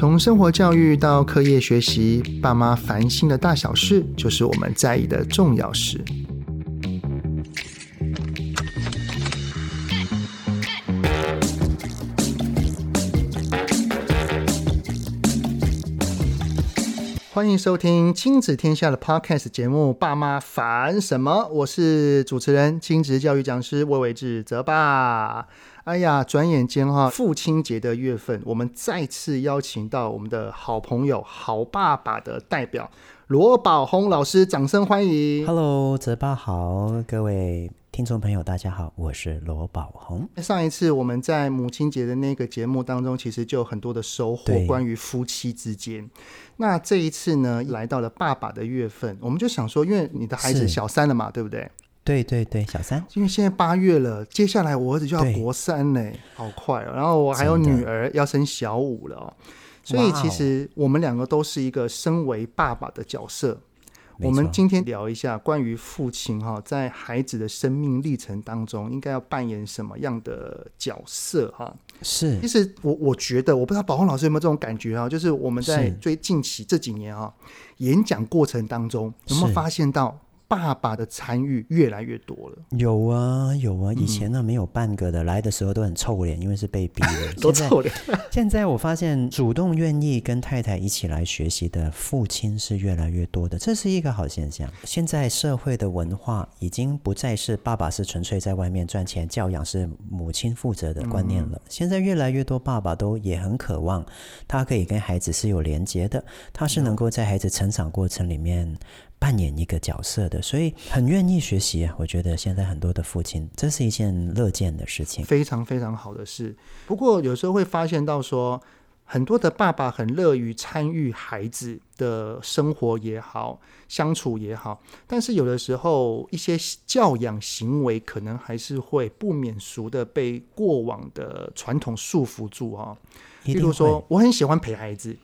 从生活教育到课业学习，爸妈烦心的大小事，就是我们在意的重要事。欢迎收听亲子天下的 Podcast 节目《爸妈烦什么》，我是主持人、亲子教育讲师魏玮志泽爸。哎呀，转眼间哈，父亲节的月份，我们再次邀请到我们的好朋友、好爸爸的代表罗宝红老师，掌声欢迎。Hello，泽爸好，各位。听众朋友，大家好，我是罗宝红。上一次我们在母亲节的那个节目当中，其实就有很多的收获，关于夫妻之间。那这一次呢，来到了爸爸的月份，我们就想说，因为你的孩子小三了嘛，对不对？对对对，小三。因为现在八月了，接下来我儿子就要国三嘞，好快哦。然后我还有女儿要升小五了哦，所以其实我们两个都是一个身为爸爸的角色。我们今天聊一下关于父亲哈，在孩子的生命历程当中，应该要扮演什么样的角色哈？是，其实我我觉得，我不知道宝红老师有没有这种感觉啊？就是我们在最近期这几年啊，演讲过程当中，有没有发现到？爸爸的参与越来越多了，有啊有啊，以前呢没有半个的，嗯、来的时候都很臭脸，因为是被逼的，都臭脸。现在我发现主动愿意跟太太一起来学习的父亲是越来越多的，这是一个好现象。现在社会的文化已经不再是爸爸是纯粹在外面赚钱，教养是母亲负责的观念了。嗯、现在越来越多爸爸都也很渴望，他可以跟孩子是有连接的，他是能够在孩子成长过程里面。扮演一个角色的，所以很愿意学习啊。我觉得现在很多的父亲，这是一件乐见的事情，非常非常好的事。不过有时候会发现到说，很多的爸爸很乐于参与孩子的生活也好，相处也好，但是有的时候一些教养行为可能还是会不免俗的被过往的传统束缚住啊。例如说，我很喜欢陪孩子。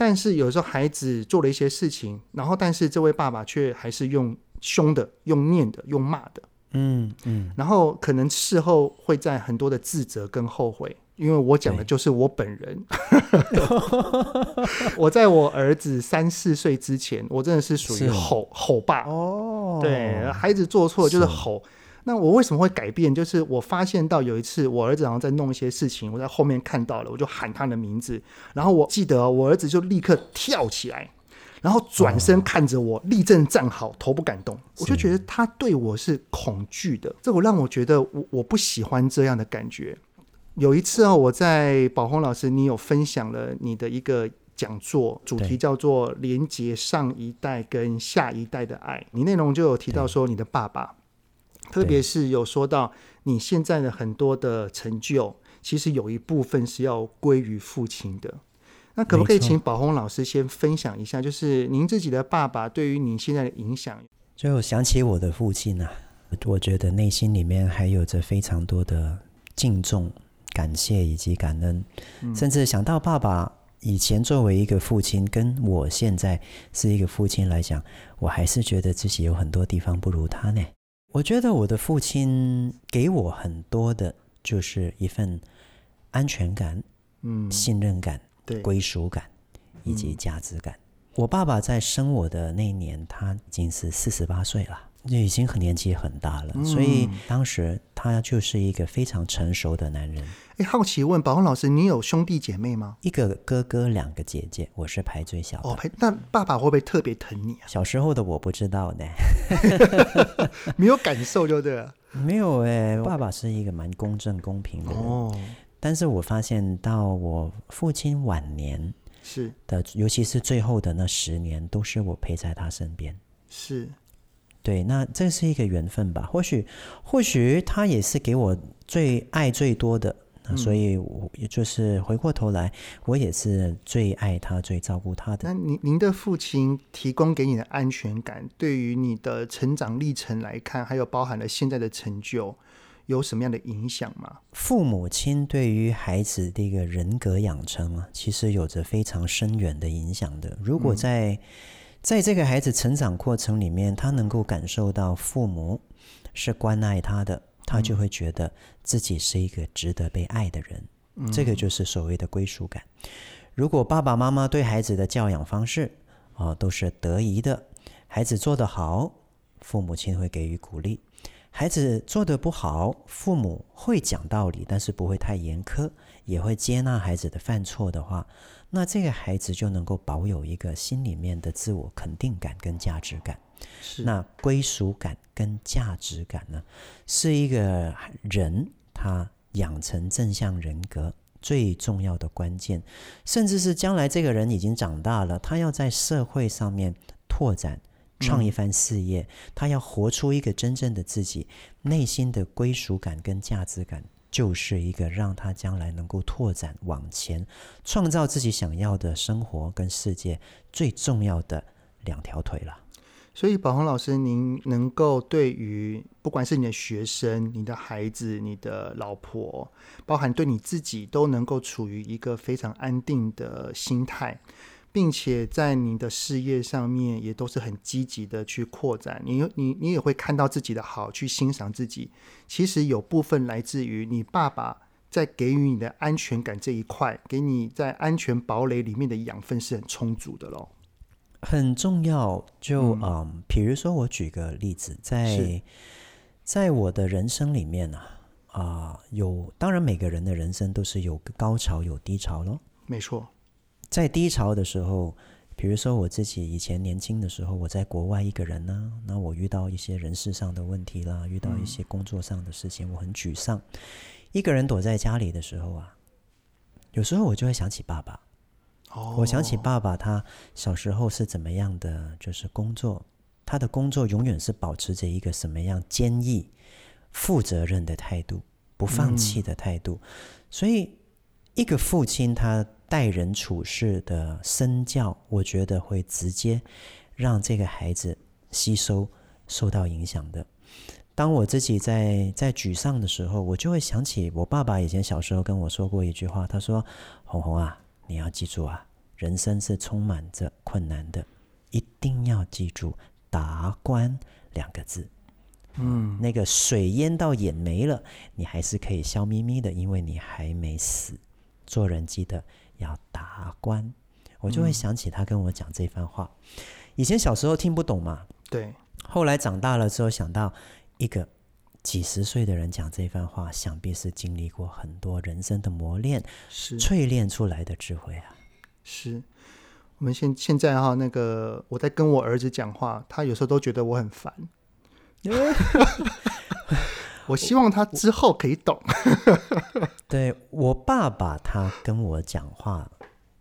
但是有时候孩子做了一些事情，然后但是这位爸爸却还是用凶的、用念的、用骂的，嗯嗯，然后可能事后会在很多的自责跟后悔，因为我讲的就是我本人。我在我儿子三四岁之前，我真的是属于吼吼爸。哦，对，孩子做错就是。吼。那我为什么会改变？就是我发现到有一次，我儿子好像在弄一些事情，我在后面看到了，我就喊他的名字，然后我记得我儿子就立刻跳起来，然后转身看着我，立正站好，头不敢动。我就觉得他对我是恐惧的，这我让我觉得我我不喜欢这样的感觉。有一次啊，我在宝红老师，你有分享了你的一个讲座，主题叫做“连接上一代跟下一代的爱”，你内容就有提到说你的爸爸。特别是有说到你现在的很多的成就，其实有一部分是要归于父亲的。那可不可以请宝红老师先分享一下，就是您自己的爸爸对于你现在的影响？就想起我的父亲呢、啊，我觉得内心里面还有着非常多的敬重、感谢以及感恩，嗯、甚至想到爸爸以前作为一个父亲，跟我现在是一个父亲来讲，我还是觉得自己有很多地方不如他呢。我觉得我的父亲给我很多的，就是一份安全感、嗯，信任感、对，归属感以及价值感。嗯。我爸爸在生我的那一年，他已经是四十八岁了。就已经很年纪很大了，嗯、所以当时他就是一个非常成熟的男人。哎，好奇问宝红老师，你有兄弟姐妹吗？一个哥哥，两个姐姐，我是排最小的。哦，排，那爸爸会不会特别疼你啊？小时候的我不知道呢，没有感受就对了。没有哎，爸爸是一个蛮公正公平的人。哦，但是我发现到我父亲晚年是的，尤其是最后的那十年，都是我陪在他身边。是。对，那这是一个缘分吧？或许，或许他也是给我最爱最多的，那、所以我也就是回过头来，我也是最爱他、最照顾他的。那您您的父亲提供给你的安全感，对于你的成长历程来看，还有包含了现在的成就，有什么样的影响吗？父母亲对于孩子的一个人格养成啊，其实有着非常深远的影响的。如果在、嗯在这个孩子成长过程里面，他能够感受到父母是关爱他的，他就会觉得自己是一个值得被爱的人。嗯、这个就是所谓的归属感。如果爸爸妈妈对孩子的教养方式啊、呃、都是得宜的，孩子做得好，父母亲会给予鼓励；孩子做得不好，父母会讲道理，但是不会太严苛，也会接纳孩子的犯错的话，那这个孩子就能够保有一个心里面的自我肯定感跟价值感。是。那归属感跟价值感呢，是一个人他养成正向人格最重要的关键，甚至是将来这个人已经长大了，他要在社会上面拓展、创一番事业，嗯、他要活出一个真正的自己，内心的归属感跟价值感，就是一个让他将来能够拓展往前、创造自己想要的生活跟世界最重要的两条腿了。所以，宝红老师，您能够对于不管是你的学生、你的孩子、你的老婆，包含对你自己，都能够处于一个非常安定的心态，并且在你的事业上面也都是很积极的去扩展。你你你也会看到自己的好，去欣赏自己。其实有部分来自于你爸爸在给予你的安全感这一块，给你在安全堡垒里面的养分是很充足的喽。很重要，就嗯，嗯，比如说我举个例子，在在我的人生里面呢，啊，啊，有当然每个人的人生都是有高潮有低潮咯。没错，在低潮的时候，比如说我自己以前年轻的时候，我在国外一个人呢，那我遇到一些人事上的问题啦，遇到一些工作上的事情，嗯，我很沮丧，一个人躲在家里的时候啊，有时候我就会想起爸爸。哦我想起爸爸，他小时候是怎么样的？就是工作，他的工作永远是保持着一个什么样坚毅、负责任的态度，不放弃的态度。所以，一个父亲他待人处事的身教，我觉得会直接让这个孩子吸收、受到影响的。当我自己在在沮丧的时候，我就会想起我爸爸以前小时候跟我说过一句话，他说：“红红啊。”你要记住啊，人生是充满着困难的，一定要记住“达观”两个字。嗯，那个水淹到眼没了，你还是可以笑眯眯的，因为你还没死。做人记得要达观。我就会想起他跟我讲这番话。以前小时候听不懂嘛，对。后来长大了之后，想到一个。几十岁的人讲这番话，想必是经历过很多人生的磨练，是淬炼出来的智慧啊。是我们现现在哈，那个我在跟我儿子讲话，他有时候都觉得我很烦。我希望他之后可以懂。对，我爸爸，他跟我讲话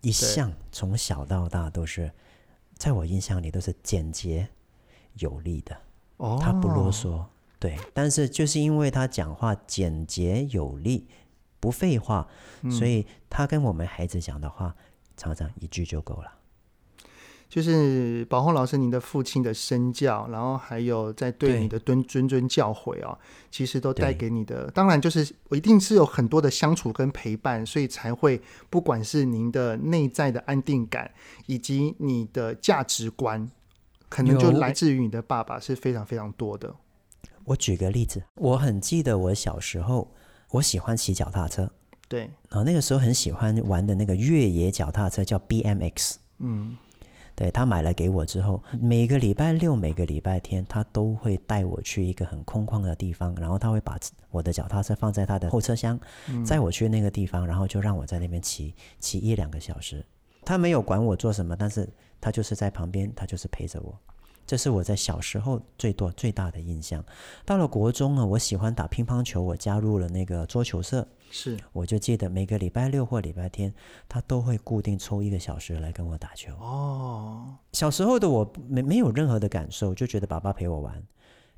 一向从小到大都是，在我印象里都是简洁有力的。哦，他不啰嗦。对，但是就是因为他讲话简洁有力，不废话，嗯，所以他跟我们孩子讲的话，常常一句就够了。就是宝红老师，您的父亲的身教，然后还有在对你的谆谆谆教诲啊，其实都带给你的。当然，就是我一定是有很多的相处跟陪伴，所以才会不管是您的内在的安定感，以及你的价值观，可能就来自于你的爸爸是非常非常多的。我举个例子，我很记得我小时候，我喜欢骑脚踏车，对，然后那个时候很喜欢玩的那个越野脚踏车叫 BMX，嗯，对，他买了给我之后，每个礼拜六、每个礼拜天，他都会带我去一个很空旷的地方，然后他会把我的脚踏车放在他的后车厢，载我去那个地方，然后就让我在那边骑骑一两个小时。他没有管我做什么，但是他就是在旁边，他就是陪着我。这是我在小时候最多最大的印象。到了国中呢，我喜欢打乒乓球，我加入了那个桌球社。是，我就记得每个礼拜六或礼拜天，他都会固定抽一个小时来跟我打球。哦，小时候的我没没有任何的感受，就觉得爸爸陪我玩。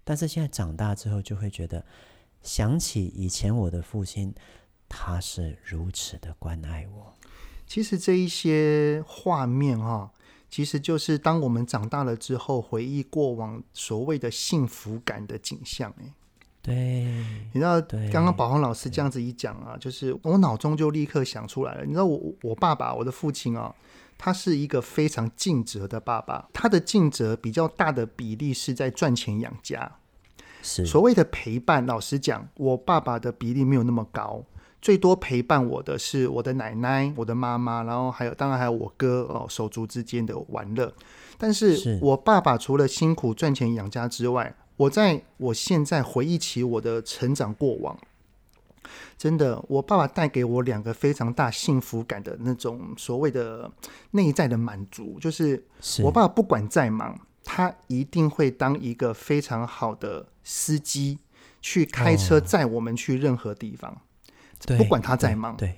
但是现在长大之后，就会觉得想起以前我的父亲，他是如此的关爱我。其实这一些画面哈、哦。其实就是当我们长大了之后，回忆过往所谓的幸福感的景象。哎，对，你知道，刚刚宝红老师这样子一讲啊，就是我脑中就立刻想出来了。你知道我，我我爸爸，我的父亲啊，他是一个非常尽责的爸爸。他的尽责比较大的比例是在赚钱养家。是所谓的陪伴，老实讲，我爸爸的比例没有那么高。最多陪伴我的是我的奶奶、我的妈妈，然后还有当然还有我哥哦，手足之间的玩乐。但是我爸爸除了辛苦赚钱养家之外，我在我现在回忆起我的成长过往，真的，我爸爸带给我两个非常大幸福感的那种所谓的内在的满足，就是我爸爸不管再忙，他一定会当一个非常好的司机，去开车载我们去任何地方，哦、不管他再忙。对，对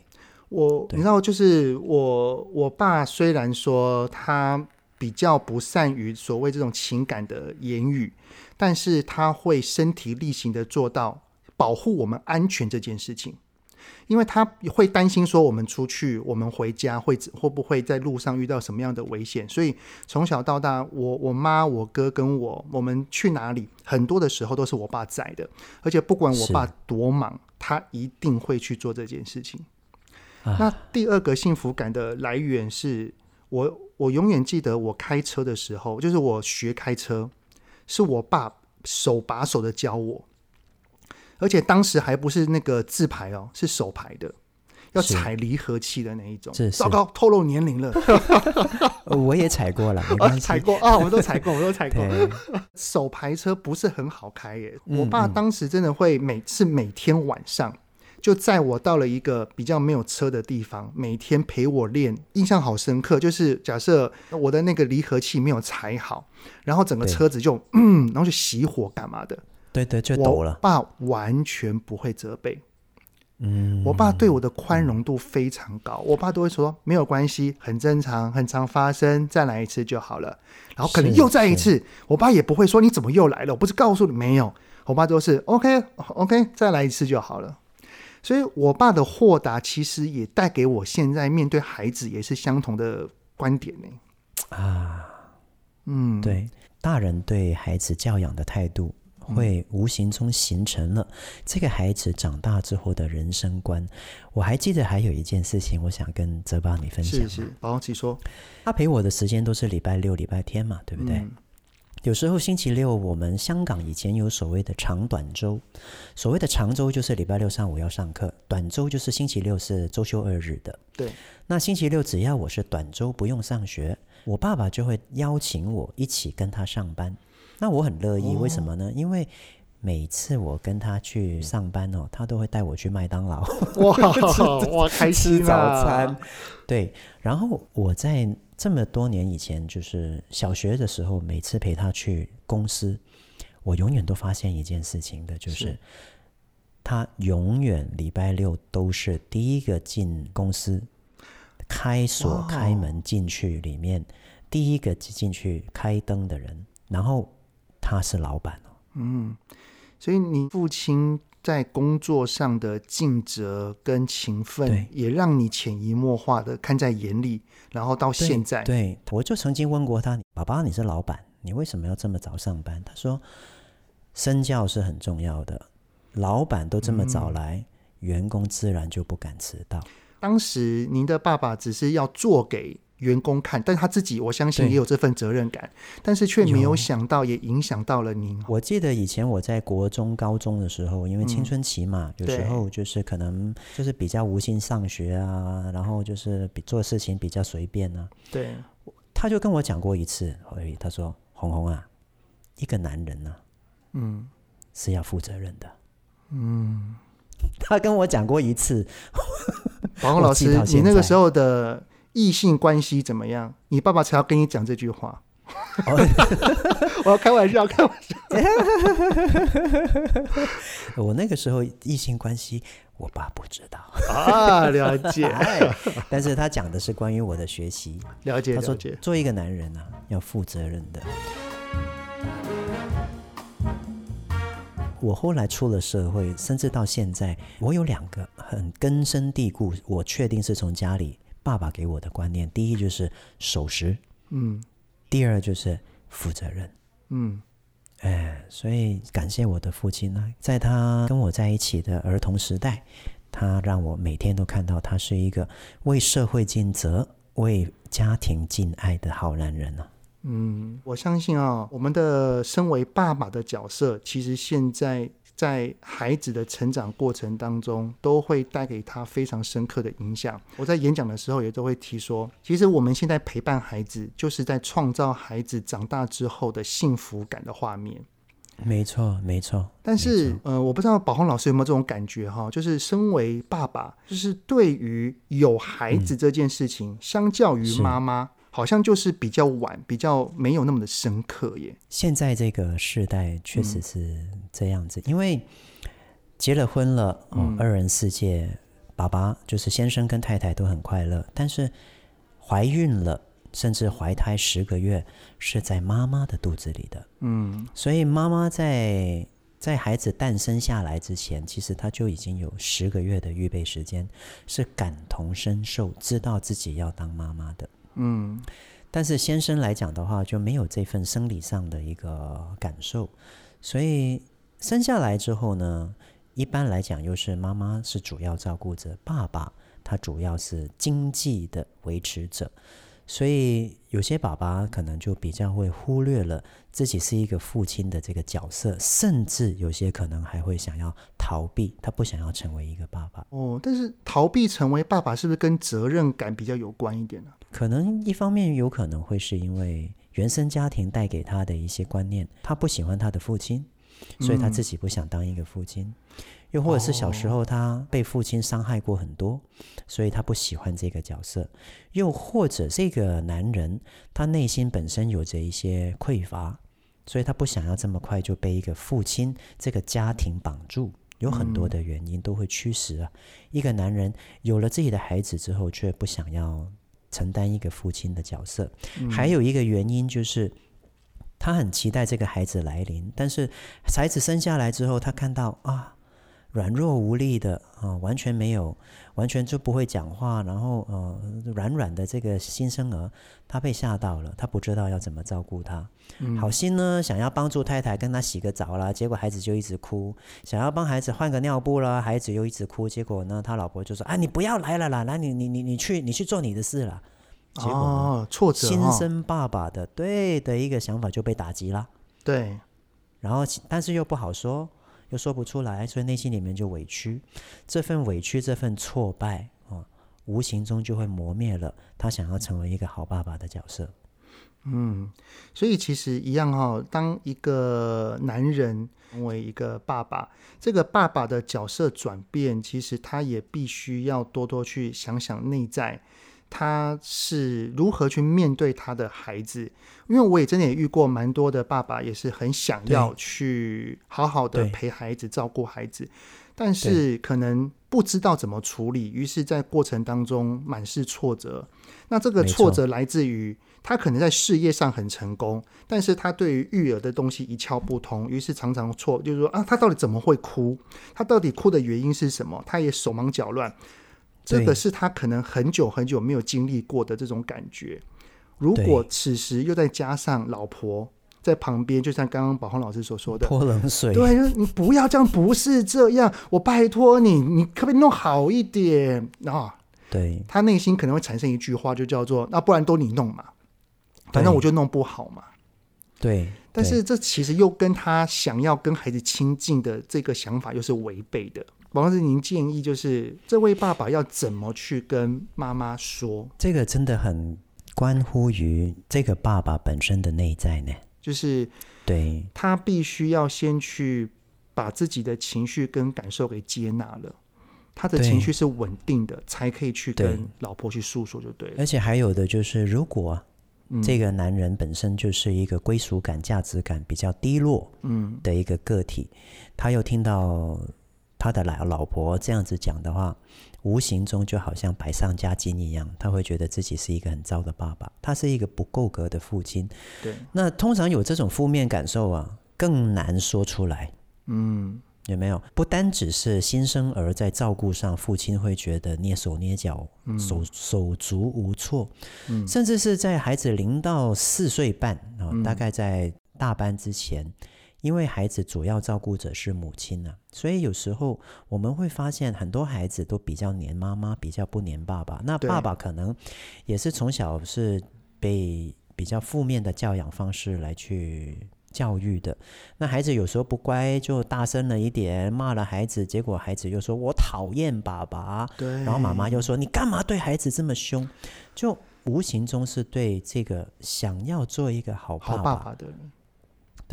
我你知道，就是我我爸虽然说他。比较不善于所谓这种情感的言语，但是他会身体力行的做到保护我们安全这件事情，因为他会担心说我们出去，我们回家会会不会在路上遇到什么样的危险，所以从小到大，我我妈、我哥跟我，我们去哪里，很多的时候都是我爸在的，而且不管我爸多忙，他一定会去做这件事情。那第二个幸福感的来源是。我我永远记得我开车的时候，就是我学开车，是我爸手把手的教我，而且当时还不是那个自排哦，是手排的，要踩离合器的那一种。糟糕，透露年龄了。我也踩过了，啊，踩过啊，我们都踩过，我都踩过。手排车不是很好开耶，我爸当时真的会每次每天晚上。就载我到了一个比较没有车的地方，每天陪我练，印象好深刻。就是假设我的那个离合器没有踩好，然后整个车子就嗯，然后就熄火干嘛的？对对，就抖了。我爸完全不会责备，嗯，我爸对我的宽容度非常高。我爸都会说没有关系，很正常，很常发生，再来一次就好了。然后可能又再一次，我爸也不会说你怎么又来了，我不是告诉你没有？我爸都是 OK OK，再来一次就好了。所以，我爸的豁达其实也带给我现在面对孩子也是相同的观点呢。啊，嗯，对，大人对孩子教养的态度，会无形中形成了这个孩子长大之后的人生观。我还记得还有一件事情，我想跟泽爸你分享。是是，宝请说。他陪我的时间都是礼拜六、礼拜天嘛，对不对？嗯有时候星期六，我们香港以前有所谓的长短周。所谓的长周就是礼拜六上午要上课，短周就是星期六是周休二日的。对，那星期六只要我是短周不用上学，我爸爸就会邀请我一起跟他上班。那我很乐意，为什么呢？因为每次我跟他去上班哦，他都会带我去麦当劳，哇，哇，开心啊，早餐。对，然后我在。这么多年以前，就是小学的时候，每次陪他去公司，我永远都发现一件事情的，就是，是他永远礼拜六都是第一个进公司，开锁开门进去里面，第一个进去开灯的人，然后他是老板哦。嗯，所以你父亲。在工作上的尽责跟勤奋，也让你潜移默化的看在眼里，然后到现在，对，对我就曾经问过他：“爸爸，你是老板，你为什么要这么早上班？”他说：“身教是很重要的，老板都这么早来，嗯、员工自然就不敢迟到。”当时您的爸爸只是要做给。员工看，但他自己我相信也有这份责任感，但是却没有想到也影响到了您。我记得以前我在国中、高中的时候，因为青春期嘛，嗯、有时候就是可能就是比较无心上学啊，然后就是比做事情比较随便啊。对，他就跟我讲过一次，他说：“红红啊，一个男人呢、啊，嗯，是要负责任的。”嗯，他跟我讲过一次。宝鸿老师，你那个时候的。异性关系怎么样？你爸爸才要跟你讲这句话。我要开玩笑，开玩笑。我那个时候异性关系，我爸不知道啊，了解。但是他讲的是关于我的学习，了解。他说，做一个男人啊，要负责任的。我后来出了社会，甚至到现在，我有两个很根深蒂固，我确定是从家里。爸爸给我的观念，第一就是守时，嗯，第二就是负责任，嗯，哎，所以感谢我的父亲呢，在他跟我在一起的儿童时代，他让我每天都看到他是一个为社会尽责、为家庭尽爱的好男人呢。嗯，我相信啊，我们的身为爸爸的角色，其实现在在孩子的成长过程当中，都会带给他非常深刻的影响。我在演讲的时候也都会提说，其实我们现在陪伴孩子，就是在创造孩子长大之后的幸福感的画面。没错，没错。但是，呃，我不知道宝红老师有没有这种感觉哈？就是身为爸爸，就是对于有孩子这件事情，嗯、相较于妈妈。好像就是比较晚，比较没有那么的深刻耶。现在这个时代确实是这样子，嗯、因为结了婚了，哦、嗯，二人世界，爸爸就是先生跟太太都很快乐，但是怀孕了，甚至怀胎十个月是在妈妈的肚子里的，嗯，所以妈妈在在孩子诞生下来之前，其实她就已经有十个月的预备时间，是感同身受，知道自己要当妈妈的。嗯，但是先生来讲的话，就没有这份生理上的一个感受，所以生下来之后呢，一般来讲又是妈妈是主要照顾者，爸爸他主要是经济的维持者。所以有些爸爸可能就比较会忽略了自己是一个父亲的这个角色，甚至有些可能还会想要逃避，他不想要成为一个爸爸。哦，但是逃避成为爸爸是不是跟责任感比较有关一点呢？可能一方面有可能会是因为原生家庭带给他的一些观念，他不喜欢他的父亲，所以他自己不想当一个父亲。又或者是小时候他被父亲伤害过很多，所以他不喜欢这个角色。又或者这个男人他内心本身有着一些匮乏，所以他不想要这么快就被一个父亲这个家庭绑住。有很多的原因都会驱使啊，一个男人有了自己的孩子之后，却不想要承担一个父亲的角色。还有一个原因就是他很期待这个孩子来临，但是孩子生下来之后，他看到啊。软弱无力的啊、呃，完全没有，完全就不会讲话，然后呃，软软的这个新生儿，他被吓到了，他不知道要怎么照顾他。嗯、好心呢，想要帮助太太跟他洗个澡啦，结果孩子就一直哭；想要帮孩子换个尿布啦，孩子又一直哭。结果呢，他老婆就说：“啊，你不要来了啦，来你你你你去你去做你的事了。”结果呢，哦、挫折、哦，新生爸爸的对的一个想法就被打击了。对，然后但是又不好说。又说不出来，所以内心里面就委屈，这份委屈，这份挫败啊，无形中就会磨灭了他想要成为一个好爸爸的角色。嗯，所以其实一样哈、当一个男人成为一个爸爸，这个爸爸的角色转变，其实他也必须要多多去想想内在。他是如何去面对他的孩子？因为我也真的也遇过蛮多的爸爸，也是很想要去好好的陪孩子、照顾孩子，但是可能不知道怎么处理，于是，在过程当中满是挫折。那这个挫折来自于他可能在事业上很成功，但是他对于育儿的东西一窍不通，于是常常错，就是说啊，他到底怎么会哭？他到底哭的原因是什么？他也手忙脚乱。这个是他可能很久很久没有经历过的这种感觉。如果此时又再加上老婆在旁边，就像刚刚宝红老师所说的，泼冷水，对，就是你不要这样，不是这样，我拜托你，你可不可以弄好一点啊？对，他内心可能会产生一句话，就叫做“那不然都你弄嘛，反正我就弄不好嘛。”对，但是这其实又跟他想要跟孩子亲近的这个想法又是违背的。宝老师，您建议就是这位爸爸要怎么去跟妈妈说？这个真的很关乎于这个爸爸本身的内在呢。就是对他必须要先去把自己的情绪跟感受给接纳了，他的情绪是稳定的，才可以去跟老婆去诉说，就对了。而且还有的就是，如果这个男人本身就是一个归属感、价值感比较低落嗯的一个个体，嗯、他又听到。他的老老婆这样子讲的话，无形中就好像百上加斤一样，他会觉得自己是一个很糟的爸爸，他是一个不够格的父亲。对，那通常有这种负面感受啊，更难说出来。嗯，有没有？不单只是新生儿在照顾上，父亲会觉得蹑手蹑脚、手手足无措，嗯，甚至是在孩子零到四岁半啊，嗯，大概在大班之前。因为孩子主要照顾者是母亲呢、啊，所以有时候我们会发现很多孩子都比较黏妈妈，比较不黏爸爸。那爸爸可能也是从小是被比较负面的教养方式来去教育的。那孩子有时候不乖，就大声了一点，骂了孩子，结果孩子又说“我讨厌爸爸”，对，然后妈妈又说“你干嘛对孩子这么凶”，就无形中是对这个想要做一个好爸爸，好爸爸的人，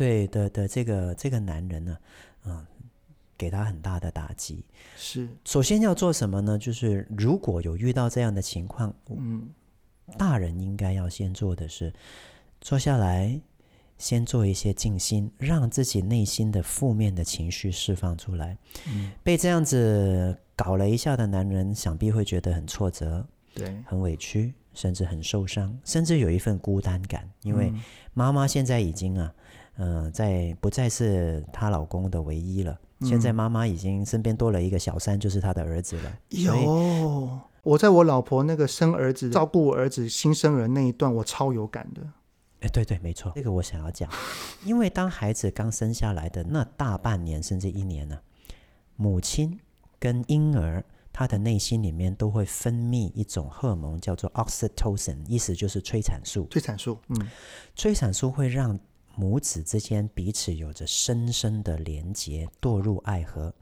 对的的这个这个男人呢，嗯。给他很大的打击。是，首先要做什么呢？就是如果有遇到这样的情况，嗯，大人应该要先做的是坐下来，先做一些静心，让自己内心的负面的情绪释放出来。嗯，被这样子搞了一下的男人，想必会觉得很挫折，对，很委屈，甚至很受伤，甚至有一份孤单感，因为妈妈现在已经啊，嗯、呃，在不再是她老公的唯一了。现在妈妈已经身边多了一个小三，就是她的儿子了。有，我在我老婆那个生儿子、照顾我儿子新生儿那一段，我超有感的。哎，对对，没错，这个我想要讲，因为当孩子刚生下来的那大半年甚至一年呢、啊，母亲跟婴儿他的内心里面都会分泌一种荷尔蒙，叫做 oxytocin，意思就是催产素。催产素，嗯，催产素会让。母子之间彼此有着深深的连结，堕入爱河。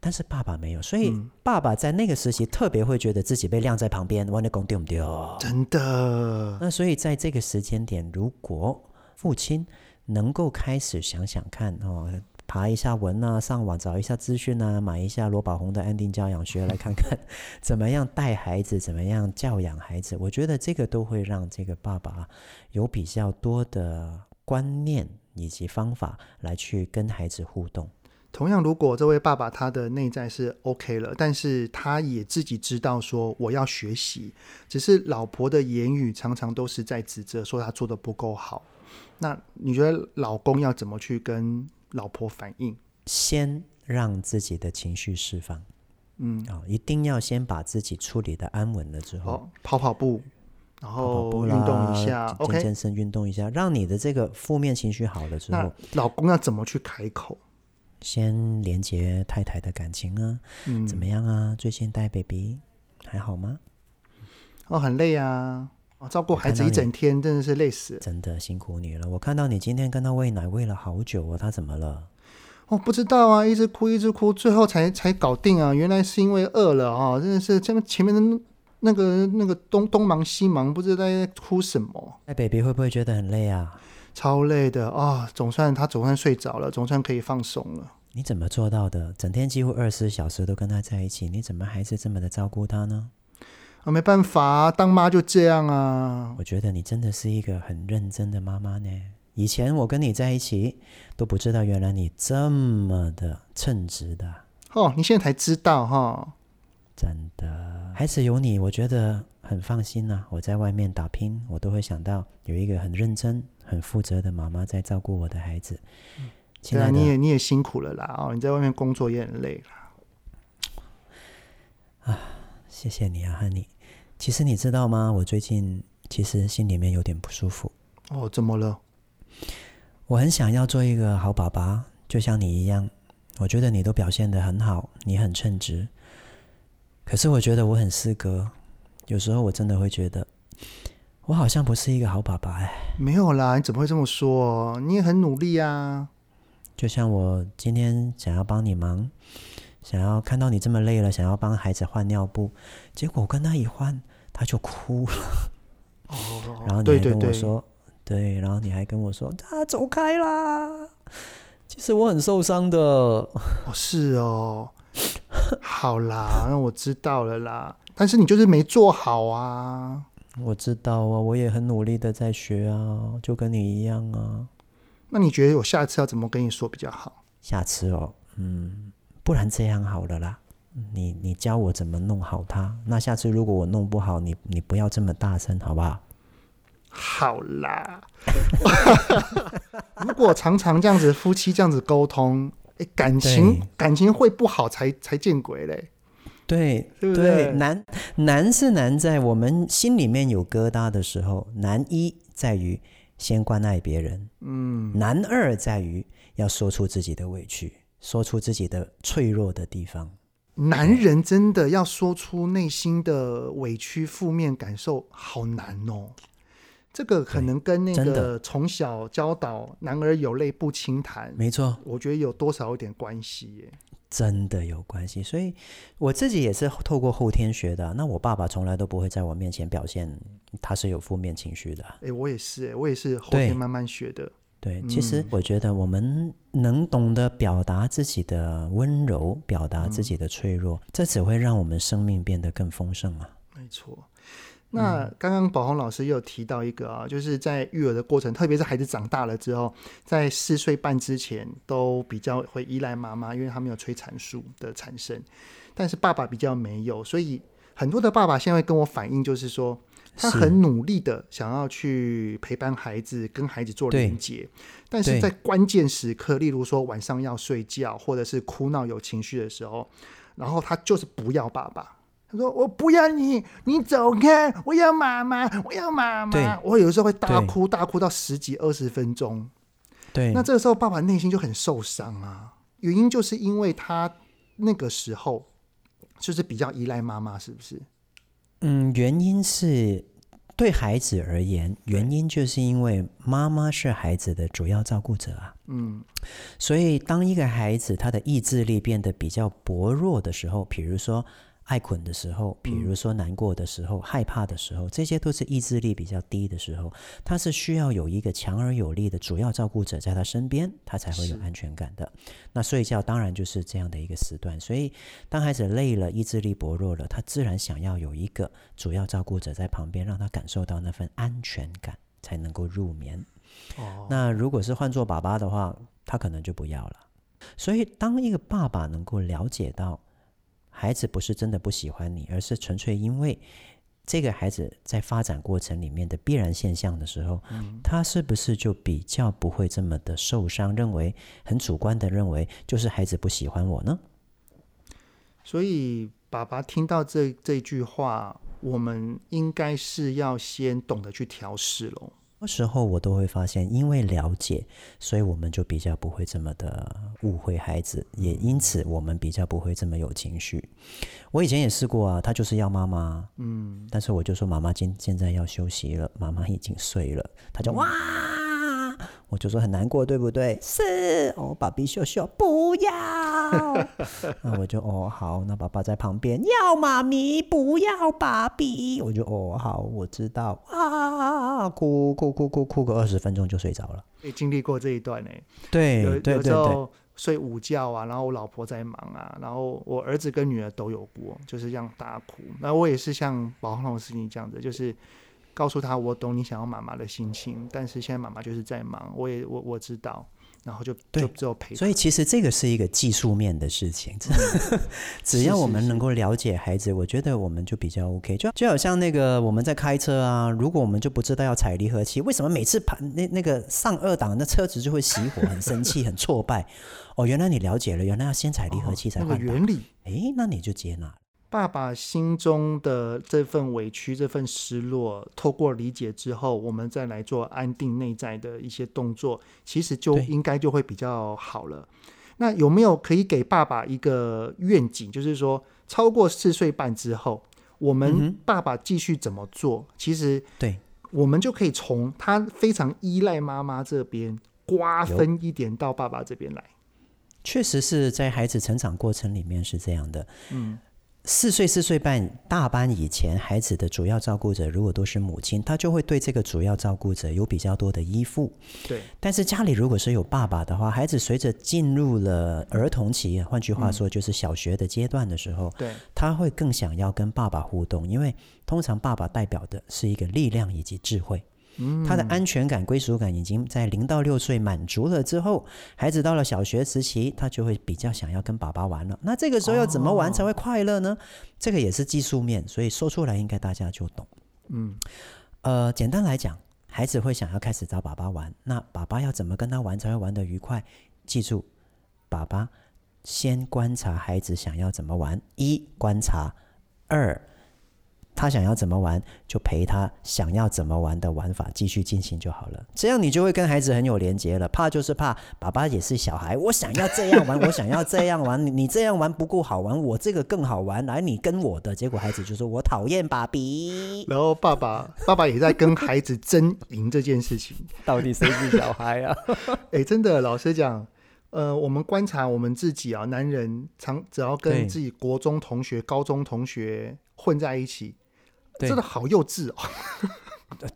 但是爸爸没有，所以爸爸在那个时期特别会觉得自己被晾在旁边，我的公丢不丢？真的。那所以在这个时间点，如果父亲能够开始想想看哦，爬一下文啊，上网找一下资讯啊，买一下罗宝红的《安定教养学》来看看，怎么样带孩子，怎么样教养孩子，我觉得这个都会让这个爸爸有比较多的。观念以及方法来去跟孩子互动。同样，如果这位爸爸他的内在是 OK 了，但是他也自己知道说我要学习，只是老婆的言语常常都是在指责，说他做得不够好。那你觉得老公要怎么去跟老婆反应？先让自己的情绪释放，嗯啊、哦，一定要先把自己处理的安稳了之后，哦、跑跑步。然后运动一下，健健身，运动一下，让你的这个负面情绪好了之后，老公要怎么去开口？先连接太太的感情啊，嗯，怎么样啊？最近带 baby 还好吗？哦，很累啊，哦照顾孩子一整天真的是累死，真的辛苦你了。我看到你今天跟他喂奶喂了好久啊，他怎么了？哦，不知道啊，一直哭一直哭，最后才才搞定啊。原来是因为饿了啊，真的是前面前面的。那个那个东东忙西忙，不知道在哭什么。那 baby 会不会觉得很累啊？超累的啊、哦！总算他总算睡着了，总算可以放松了。你怎么做到的？整天几乎二十四小时都跟他在一起，你怎么还是这么的照顾他呢？啊，没办法，当妈就这样啊。我觉得你真的是一个很认真的妈妈呢。以前我跟你在一起都不知道，原来你这么的称职的。哦，你现在才知道哈、哦？真的。孩子有你，我觉得很放心呐、啊。我在外面打拼，我都会想到有一个很认真、很负责的妈妈在照顾我的孩子。对啊，你也你也辛苦了啦！哦，你在外面工作也很累啦。啊，谢谢你啊，，Honey。其实你知道吗？我最近其实心里面有点不舒服。哦，怎么了？我很想要做一个好爸爸，就像你一样。我觉得你都表现得很好，你很称职。可是我觉得我很失格，有时候我真的会觉得，我好像不是一个好爸爸哎。没有啦，你怎么会这么说？你也很努力啊。就像我今天想要帮你忙，想要看到你这么累了，想要帮孩子换尿布，结果我跟他一换，他就哭了。哦。然后你还跟我说，对，对，对，对，然后你还跟我说，他走开啦。其实我很受伤的。哦，是哦。好啦，那我知道了啦。但是你就是没做好啊。我知道啊，我也很努力的在学啊，就跟你一样啊。那你觉得我下次要怎么跟你说比较好？下次哦，嗯，不然这样好了啦。你你教我怎么弄好它。那下次如果我弄不好，你你不要这么大声，好不好？好啦。如果常常这样子，夫妻这样子沟通。哎，感情感情会不好才才见鬼嘞！对对，对，难难是难在我们心里面有疙瘩的时候，难一在于先关爱别人，嗯，难二在于要说出自己的委屈，说出自己的脆弱的地方。男人真的要说出内心的委屈、负面感受，好难哦。这个可能跟那个从小教导“男儿有泪不轻弹”，没错，我觉得有多少有点关系耶。真的有关系，所以我自己也是透过后天学的。那我爸爸从来都不会在我面前表现他是有负面情绪的。哎，我也是，我也是后天慢慢学的。对，对，其实我觉得我们能懂得表达自己的温柔，表达自己的脆弱，嗯、这只会让我们生命变得更丰盛啊。没错。那刚刚宝红老师又有提到一个啊，就是在育儿的过程，特别是孩子长大了之后，在四岁半之前都比较会依赖妈妈，因为他没有催产素的产生，但是爸爸比较没有，所以很多的爸爸现在会跟我反映，就是说他很努力的想要去陪伴孩子，跟孩子做连接，但是在关键时刻，例如说晚上要睡觉，或者是哭闹有情绪的时候，然后他就是不要爸爸。他说：“我不要你，你走开！我要妈妈，我要妈妈。”我有时候会大哭，大哭到十几二十分钟。对，那这个时候爸爸内心就很受伤啊。原因就是因为他那个时候就是比较依赖妈妈，是不是？嗯，原因是对孩子而言，原因就是因为妈妈是孩子的主要照顾者啊。嗯，所以当一个孩子他的意志力变得比较薄弱的时候，比如说。爱捆的时候，比如说难过的时候、嗯、害怕的时候，这些都是意志力比较低的时候。他是需要有一个强而有力的主要照顾者在他身边，他才会有安全感的。那睡觉当然就是这样的一个时段。所以，当孩子累了、意志力薄弱了，他自然想要有一个主要照顾者在旁边，让他感受到那份安全感，才能够入眠。哦，那如果是换做爸爸的话，他可能就不要了。所以，当一个爸爸能够了解到，孩子不是真的不喜欢你，而是纯粹因为这个孩子在发展过程里面的必然现象的时候，嗯，他是不是就比较不会这么的受伤？认为很主观的认为就是孩子不喜欢我呢？所以爸爸听到这这句话，我们应该是要先懂得去调试喽。那时候我都会发现，因为了解，所以我们就比较不会这么的误会孩子，也因此我们比较不会这么有情绪。我以前也试过啊，他就是要妈妈，嗯，但是我就说妈妈今现在要休息了，妈妈已经睡了，他就哇。我就说很难过，对不对？是哦，爸比秀秀不要。那我就哦好，那爸爸在旁边要妈咪，不要爸比。我就哦好，我知道啊，哭哭哭哭哭个二十分钟就睡着了。也经历过这一段呢。对，有对对对，有时候睡午觉啊，然后我老婆在忙啊，然后我儿子跟女儿都有过，就是这样大哭。那我也是像宝红老师你这样子，就是。告诉他，我懂你想要妈妈的心情，但是现在妈妈就是在忙，我也我我知道，然后就就只有陪。所以其实这个是一个技术面的事情，嗯、只要我们能够了解孩子我觉得我们就比较 OK。就就好像那个我们在开车啊，如果我们就不知道要踩离合器，为什么每次盘那那个上二档，那车子就会熄火，很生气，很挫败？哦，原来你了解了，原来要先踩离合器才换、哦、那个原理。哎，那你就接纳。爸爸心中的这份委屈、这份失落，透过理解之后，我们再来做安定内在的一些动作，其实就应该就会比较好了。那有没有可以给爸爸一个愿景，就是说，超过四岁半之后，我们爸爸继续怎么做？嗯、其实，对，我们就可以从他非常依赖妈妈这边瓜分一点到爸爸这边来。确实是在孩子成长过程里面是这样的，嗯。四岁、四岁半大班以前，孩子的主要照顾者如果都是母亲，他就会对这个主要照顾者有比较多的依附。对。但是家里如果是有爸爸的话，孩子随着进入了儿童期，换句话说就是小学的阶段的时候，对、嗯，他会更想要跟爸爸互动，因为通常爸爸代表的是一个力量以及智慧。他的安全感、归属感已经在零到六岁满足了之后，孩子到了小学时期，他就会比较想要跟爸爸玩了。那这个时候要怎么玩才会快乐呢？这个也是技术面，所以说出来应该大家就懂。嗯，呃，简单来讲，孩子会想要开始找爸爸玩，那爸爸要怎么跟他玩才会玩得愉快？记住，爸爸先观察孩子想要怎么玩，一观察，二。他想要怎么玩，就陪他想要怎么玩的玩法继续进行就好了。这样你就会跟孩子很有连接了。怕就是怕爸爸也是小孩，我想要这样玩，我想要这样玩，你 你这样玩不够好玩，我这个更好玩，来你跟我的。结果孩子就说我讨厌爸比，然后爸爸爸爸也在跟孩子争赢这件事情，到底谁是小孩啊？哎，真的，老实讲，呃，我们观察我们自己啊，男人常只要跟自己国中同学、高中同学混在一起。真的好幼稚哦！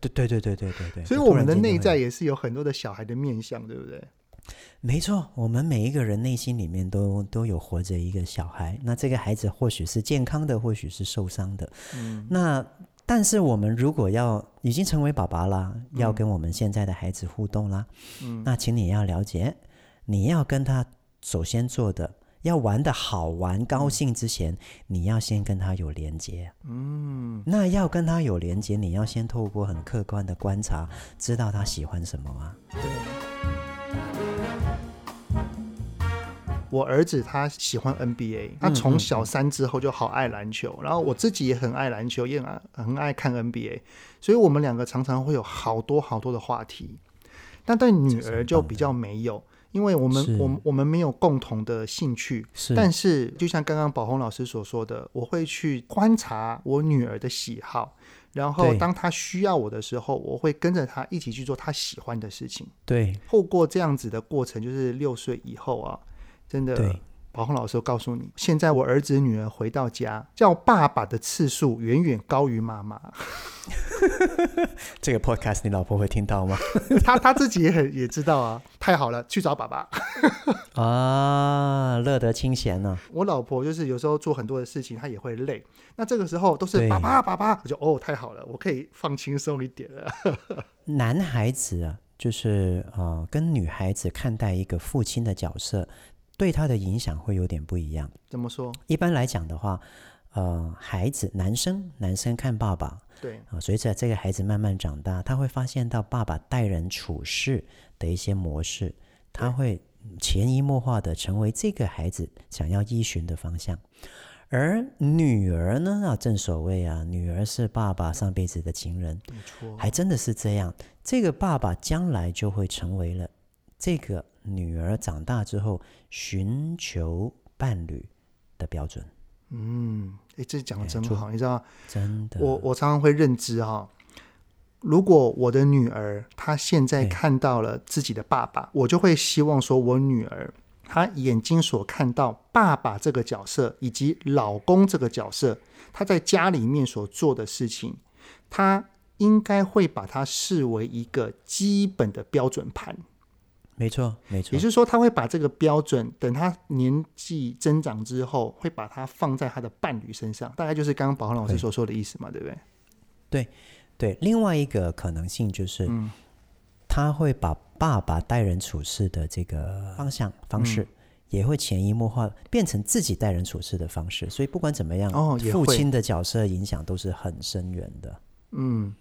对对对对对对对，所以我们的内在也是有很多的小孩的面相，对不对？没错，我们每一个人内心里面都都有活着一个小孩。那这个孩子或许是健康的，或许是受伤的。嗯，那但是我们如果要已经成为爸爸啦，要跟我们现在的孩子互动啦，嗯，那请你要了解，你要跟他首先做的。要玩的好玩、高兴之前，你要先跟他有连接。嗯，那要跟他有连接，你要先透过很客观的观察，知道他喜欢什么啊？对。我儿子他喜欢 NBA，他从小三之后就好爱篮球，然后我自己也很爱篮球，也很爱很爱看 NBA，所以我们两个常常会有好多好多的话题。但对女儿就比较没有。因为我们我们我们没有共同的兴趣，是，但是就像刚刚宝红老师所说的，我会去观察我女儿的喜好，然后当她需要我的时候，我会跟着她一起去做她喜欢的事情。对，透过这样子的过程，就是六岁以后啊，真的。宝红老师告诉你，现在我儿子女儿回到家叫爸爸的次数远远高于妈妈。这个 podcast 你老婆会听到吗？他他自己也很也知道啊。太好了，去找爸爸 啊，乐得清闲呢。我老婆就是有时候做很多的事情，她也会累。那这个时候都是爸爸爸爸，我就哦，太好了，我可以放轻松一点了。男孩子啊，就是呃，跟女孩子看待一个父亲的角色。对他的影响会有点不一样。怎么说？一般来讲的话，呃，孩子，男生，男生看爸爸，对啊，呃，随着这个孩子慢慢长大，他会发现到爸爸待人处事的一些模式，他会潜移默化的成为这个孩子想要依循的方向。而女儿呢，啊，正所谓啊，女儿是爸爸上辈子的情人，没错，还真的是这样。这个爸爸将来就会成为了这个。女儿长大之后寻求伴侣的标准，嗯，哎，这讲的真好，欸、你知道真的，我我常常会认知哈，如果我的女儿她现在看到了自己的爸爸，我就会希望说，我女儿她眼睛所看到爸爸这个角色以及老公这个角色，她在家里面所做的事情，她应该会把它视为一个基本的标准盘。没错，没错。也就是说，他会把这个标准，等他年纪增长之后，会把它放在他的伴侣身上。大概就是刚刚宝鸿老师所说的意思嘛，对，对不对？对，对。另外一个可能性就是，嗯，他会把爸爸待人处事的这个方向方式，嗯，也会潜移默化变成自己待人处事的方式。所以不管怎么样，哦，父亲的角色影响都是很深远的。嗯，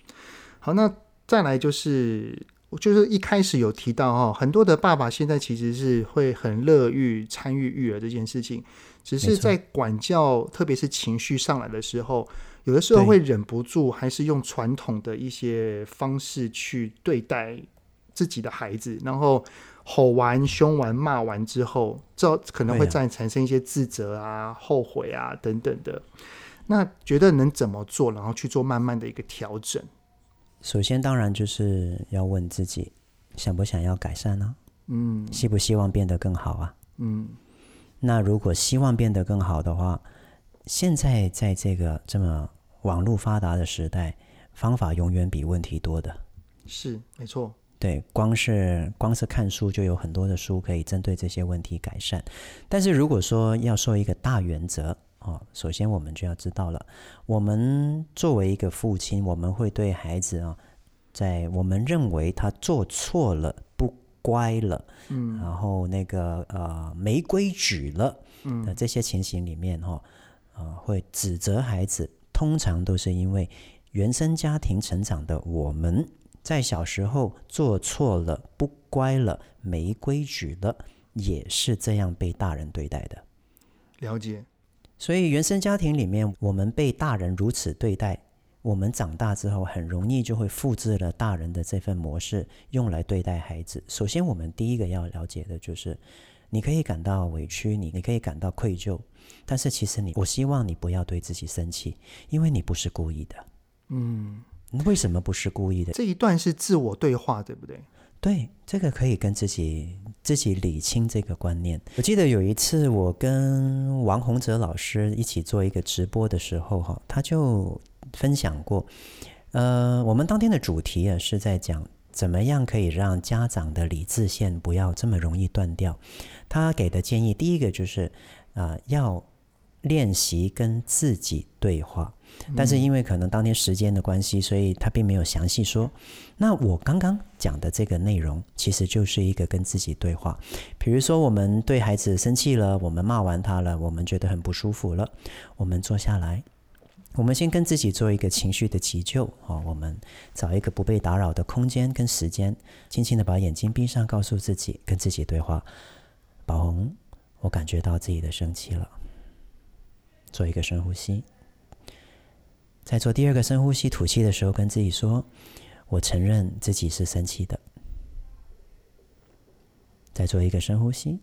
好，那再来就是。就是一开始有提到哈，很多的爸爸现在其实是会很乐于参与育儿这件事情，只是在管教，特别是情绪上来的时候，有的时候会忍不住，还是用传统的一些方式去对待自己的孩子，然后吼完、凶完、骂完之后，这可能会再产生一些自责啊、后悔啊等等的。那觉得能怎么做，然后去做慢慢的一个调整？首先，当然就是要问自己，想不想要改善呢？嗯，希不希望变得更好啊？嗯，那如果希望变得更好的话，现在在这个这么网络发达的时代，方法永远比问题多的。是，没错。对，光是光是看书就有很多的书可以针对这些问题改善。但是如果说要说一个大原则。哦，首先我们就要知道了，我们作为一个父亲，我们会对孩子啊，在我们认为他做错了、不乖了，嗯，然后那个呃没规矩了，嗯，这些情形里面哈，呃，会指责孩子，通常都是因为原生家庭成长的我们在小时候做错了、不乖了、没规矩了，也是这样被大人对待的。了解。所以原生家庭里面，我们被大人如此对待，我们长大之后很容易就会复制了大人的这份模式，用来对待孩子。首先，我们第一个要了解的就是，你可以感到委屈，你你可以感到愧疚，但是其实你，我希望你不要对自己生气，因为你不是故意的。嗯，为什么不是故意的？这一段是自我对话，对不对？对，这个可以跟自己自己理清这个观念。我记得有一次，我跟王洪哲老师一起做一个直播的时候，哈，他就。分享过，呃，我们当天的主题啊是在讲怎么样可以让家长的理智线不要这么容易断掉。他给的建议，第一个就是啊、呃，要练习跟自己对话。但是因为可能当天时间的关系，所以他并没有详细说。那我刚刚讲的这个内容，其实就是一个跟自己对话。比如说，我们对孩子生气了，我们骂完他了，我们觉得很不舒服了，我们坐下来。我们先跟自己做一个情绪的急救啊，我们找一个不被打扰的空间跟时间，轻轻的把眼睛闭上，告诉自己，跟自己对话。宝红，我感觉到自己的生气了。做一个深呼吸，在做第二个深呼吸吐气的时候，跟自己说：“我承认自己是生气的。”再做一个深呼吸，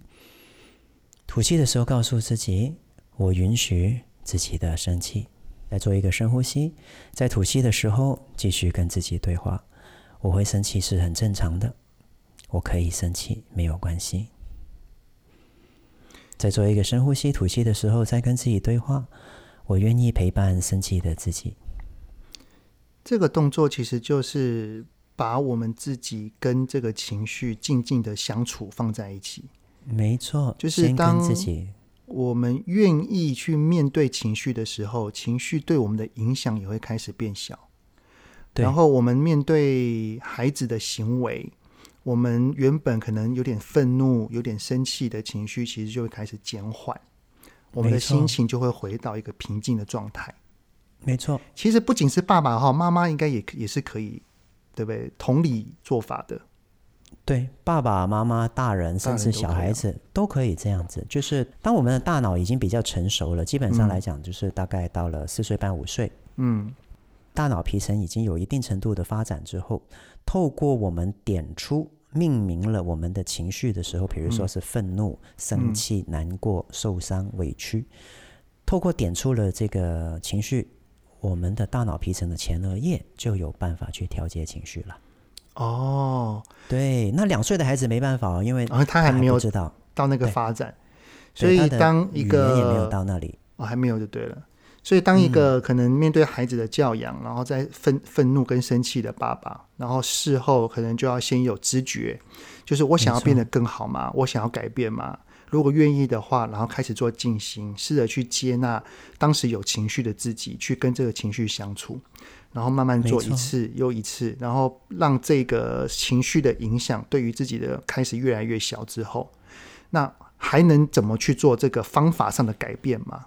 吐气的时候告诉自己：“我允许自己的生气。”再做一个深呼吸，在吐气的时候继续跟自己对话。我会生气是很正常的，我可以生气，没有关系。再做一个深呼吸，吐气的时候再跟自己对话。我愿意陪伴生气的自己。这个动作其实就是把我们自己跟这个情绪静静的相处放在一起。没错，就是当自己。我们愿意去面对情绪的时候，情绪对我们的影响也会开始变小。然后我们面对孩子的行为，我们原本可能有点愤怒、有点生气的情绪，其实就会开始减缓。我们的心情就会回到一个平静的状态。没错。其实不仅是爸爸哈，妈妈应该也也是可以，对不对？同理做法的。对，爸爸妈妈、大人，甚至小孩子都可以这样子。就是当我们的大脑已经比较成熟了，基本上来讲，就是大概到了四岁半、五岁，嗯，大脑皮层已经有一定程度的发展之后，透过我们点出、命名了我们的情绪的时候，比如说是愤怒、生气、难过、受伤、委屈，透过点出了这个情绪，我们的大脑皮层的前额叶就有办法去调节情绪了。哦，对，那两岁的孩子没办法，因为他还没有知道到那个发展，所以当一个也没有到那里，哦，还没有就对了。所以当一个可能面对孩子的教养，嗯、然后再愤愤怒跟生气的爸爸，然后事后可能就要先有知觉，就是我想要变得更好吗？我想要改变吗？如果愿意的话，然后开始做静心，试着去接纳当时有情绪的自己，去跟这个情绪相处。然后慢慢做一次又一次，然后让这个情绪的影响对于自己的开始越来越小之后，那还能怎么去做这个方法上的改变吗？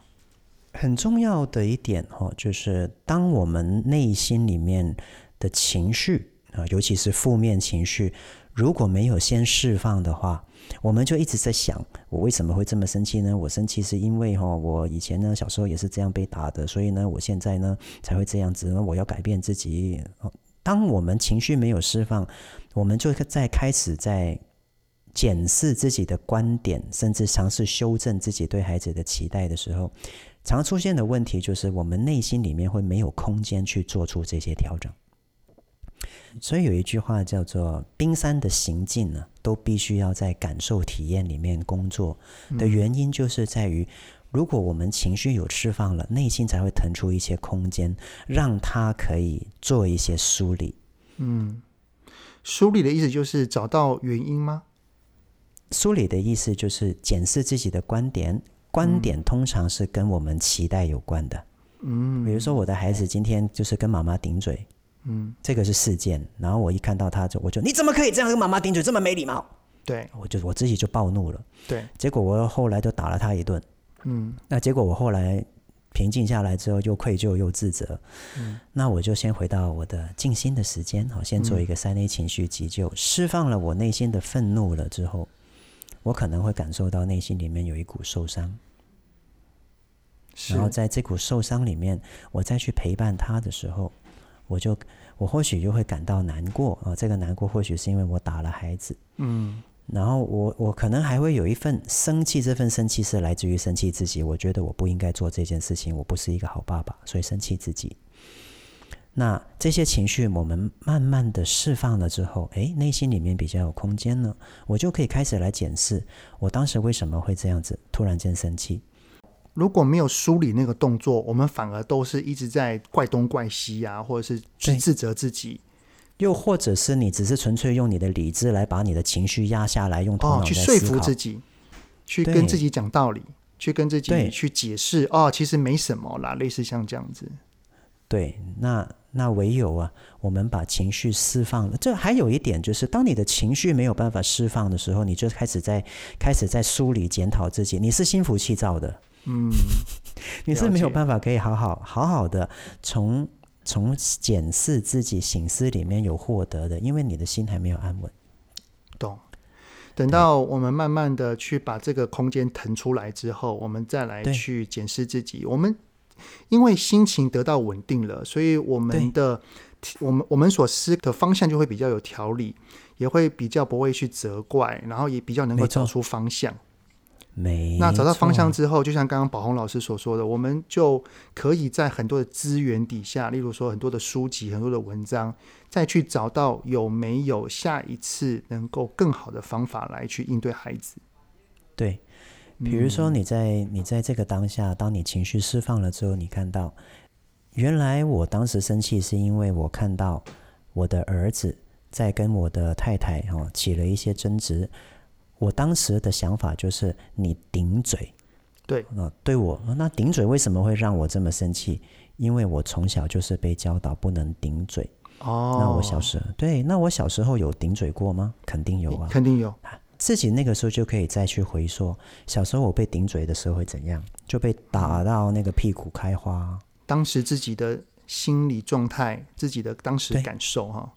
很重要的一点哦，就是当我们内心里面的情绪啊，尤其是负面情绪，如果没有先释放的话。我们就一直在想，我为什么会这么生气呢？我生气是因为哈，我以前呢小时候也是这样被打的，所以呢，我现在呢才会这样子。那我要改变自己。当我们情绪没有释放，我们就在开始在检视自己的观点，甚至尝试修正自己对孩子的期待的时候，常出现的问题就是我们内心里面会没有空间去做出这些调整。所以有一句话叫做“冰山的行进呢，都必须要在感受体验里面工作”的原因，就是在于，如果我们情绪有释放了，内心才会腾出一些空间，让他可以做一些梳理。嗯，梳理的意思就是找到原因吗？梳理的意思就是检视自己的观点，观点通常是跟我们期待有关的。嗯，比如说我的孩子今天就是跟妈妈顶嘴。嗯，这个是事件，然后我一看到他就，我就你怎么可以这样跟妈妈顶嘴，这么没礼貌？对，我就我自己就暴怒了。对，结果我后来就打了他一顿。嗯，那结果我后来平静下来之后，又愧疚又自责。嗯，那我就先回到我的静心的时间，好，先做一个三 A 情绪急救，释放了我内心的愤怒了之后，我可能会感受到内心里面有一股受伤。然后在这股受伤里面，我再去陪伴他的时候。我就我或许就会感到难过啊。这个难过或许是因为我打了孩子，嗯，然后我我可能还会有一份生气，这份生气是来自于生气自己。我觉得我不应该做这件事情，我不是一个好爸爸，所以生气自己。那这些情绪我们慢慢的释放了之后，诶，内心里面比较有空间了，我就可以开始来检视我当时为什么会这样子突然间生气。如果没有梳理那个动作，我们反而都是一直在怪东怪西啊，或者是去自责自己，又或者是你只是纯粹用你的理智来把你的情绪压下来，用头脑、哦、去说服自己，去跟自己讲道理，去跟自己去解释哦，其实没什么啦，类似像这样子。对，那。那唯有啊，我们把情绪释放了。这还有一点就是，当你的情绪没有办法释放的时候，你就开始在开始在梳理检讨自己。你是心浮气躁的，嗯，你是没有办法可以好好好好的从从检视自己醒思里面有获得的，因为你的心还没有安稳。懂。等到我们慢慢的去把这个空间腾出来之后，我们再来去检视自己。我们。因为心情得到稳定了，所以我们的我们我们所思的方向就会比较有条理，也会比较不会去责怪，然后也比较能够找出方向。没。那找到方向之后，就像刚刚宝红老师所说的，我们就可以在很多的资源底下，例如说很多的书籍、很多的文章，再去找到有没有下一次能够更好的方法来去应对孩子。对。比如说，你在你在这个当下，当你情绪释放了之后，你看到，原来我当时生气是因为我看到我的儿子在跟我的太太哦起了一些争执。我当时的想法就是你顶嘴，对，那对我那顶嘴为什么会让我这么生气？因为我从小就是被教导不能顶嘴。哦，那我小时候对，那我小时候有顶嘴过吗？肯定有啊，肯定有。自己那个时候就可以再去回溯，小时候我被顶嘴的时候会怎样，就被打到那个屁股开花。当时自己的心理状态，自己的当时感受哈。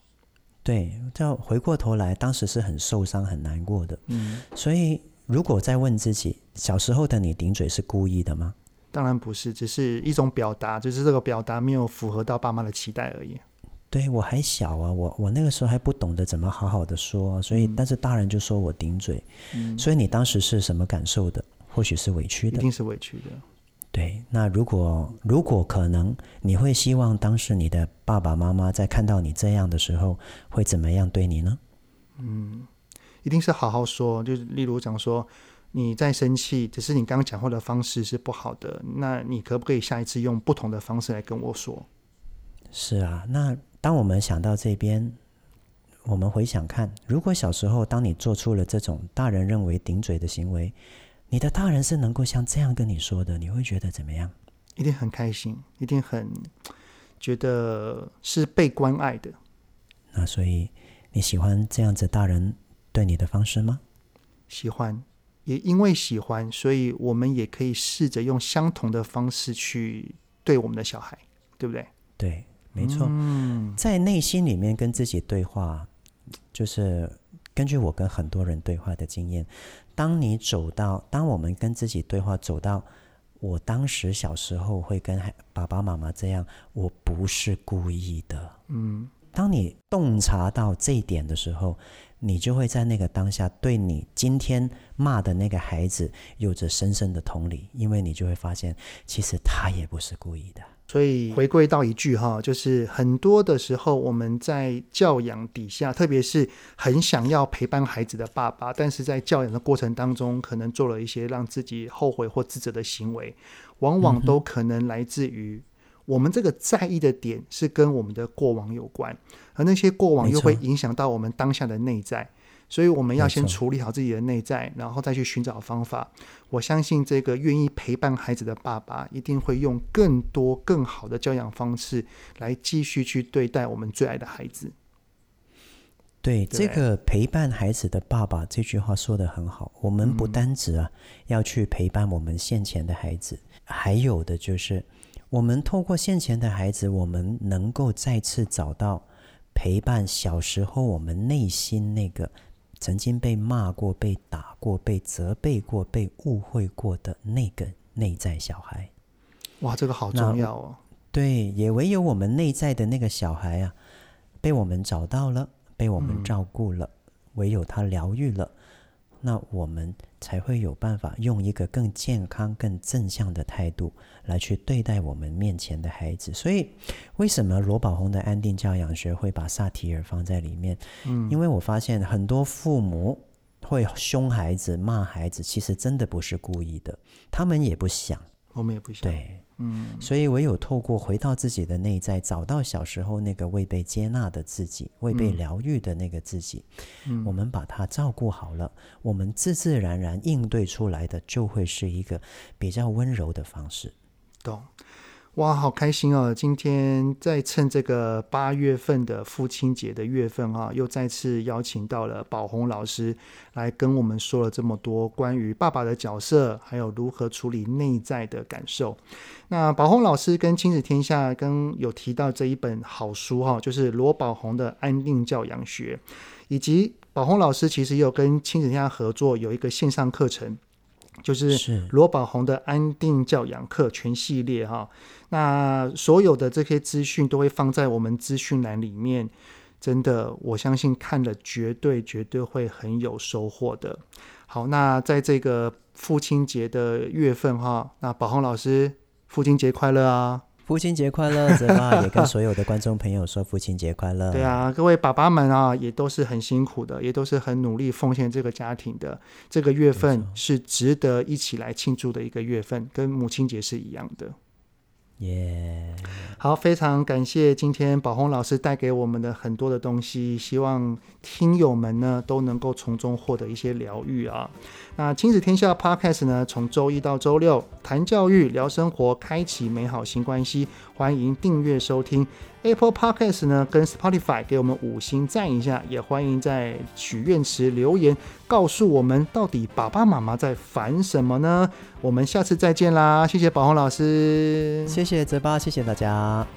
对，就回过头来，当时是很受伤、很难过的。嗯，所以如果再问自己，小时候的你顶嘴是故意的吗？当然不是，只是一种表达，只是这个表达没有符合到爸妈的期待而已。对，我还小啊，我我那个时候还不懂得怎么好好的说，所以、嗯、但是大人就说我顶嘴，嗯，所以你当时是什么感受的？或许是委屈的，一定是委屈的。对，那如果如果可能，你会希望当时你的爸爸妈妈在看到你这样的时候会怎么样对你呢？嗯，一定是好好说，就是例如讲说你在生气，只是你刚刚讲话的方式是不好的，那你可不可以下一次用不同的方式来跟我说？是啊，那。当我们想到这边，我们回想看，如果小时候当你做出了这种大人认为顶嘴的行为，你的大人是能够像这样跟你说的，你会觉得怎么样？一定很开心，一定很觉得是被关爱的。那所以你喜欢这样子大人对你的方式吗？喜欢，也因为喜欢，所以我们也可以试着用相同的方式去对我们的小孩，对不对？对。没错，嗯在内心里面跟自己对话，就是根据我跟很多人对话的经验，当你走到，当我们跟自己对话走到，我当时小时候会跟爸爸妈妈这样，我不是故意的。嗯，当你洞察到这一点的时候，你就会在那个当下对你今天骂的那个孩子有着深深的同理，因为你就会发现，其实他也不是故意的。所以回归到一句哈，就是很多的时候我们在教养底下，特别是很想要陪伴孩子的爸爸，但是在教养的过程当中，可能做了一些让自己后悔或自责的行为，往往都可能来自于我们这个在意的点是跟我们的过往有关，而那些过往又会影响到我们当下的内在。所以我们要先处理好自己的内在，然后再去寻找方法。我相信这个愿意陪伴孩子的爸爸，一定会用更多更好的教养方式来继续去对待我们最爱的孩子。对，对这个陪伴孩子的爸爸这句话说得很好。我们不单止啊要去陪伴我们现前的孩子，还有的就是我们透过现前的孩子，我们能够再次找到陪伴小时候我们内心那个。曾经被骂过、被打过、被责备过、被误会过的那个内在小孩，哇，这个好重要哦。对，也唯有我们内在的那个小孩啊，被我们找到了，被我们照顾了，嗯、唯有他疗愈了，那我们才会有办法用一个更健康、更正向的态度来去对待我们面前的孩子。所以，为什么罗宝红的安定教养学会把萨提尔放在里面？嗯，因为我发现很多父母会凶孩子、骂孩子，其实真的不是故意的，他们也不想，我们也不想。对。嗯，所以唯有透过回到自己的内在，找到小时候那个未被接纳的自己，未被疗愈的那个自己，嗯，我们把它照顾好了，我们自自然然应对出来的就会是一个比较温柔的方式。懂。哇，好开心哦！今天在趁这个八月份的父亲节的月份啊，又再次邀请到了宝红老师来跟我们说了这么多关于爸爸的角色，还有如何处理内在的感受。那宝红老师跟亲子天下跟有提到这一本好书哈，就是罗宝红的《安定教养学》，以及宝红老师其实也有跟亲子天下合作有一个线上课程。就是罗宝红的安定教养课全系列哈，那所有的这些资讯都会放在我们资讯栏里面，真的，我相信看了绝对绝对会很有收获的。好，那在这个父亲节的月份哈，那宝红老师父亲节快乐啊！父亲节快乐，泽爸也跟所有的观众朋友说父亲节快乐。对啊，各位爸爸们啊，也都是很辛苦的，也都是很努力奉献这个家庭的。这个月份是值得一起来庆祝的一个月份，跟母亲节是一样的。耶好，非常感谢今天宝红老师带给我们的很多的东西，希望听友们呢都能够从中获得一些疗愈啊。那亲子天下 Podcast 呢，从周一到周六谈教育、聊生活，开启美好新关系，欢迎订阅收听。Apple Podcast 呢，跟 Spotify 给我们五星赞一下，也欢迎在许愿池留言，告诉我们到底爸爸妈妈在烦什么呢？我们下次再见啦，谢谢宝虹老师，谢谢泽爸，谢谢大家。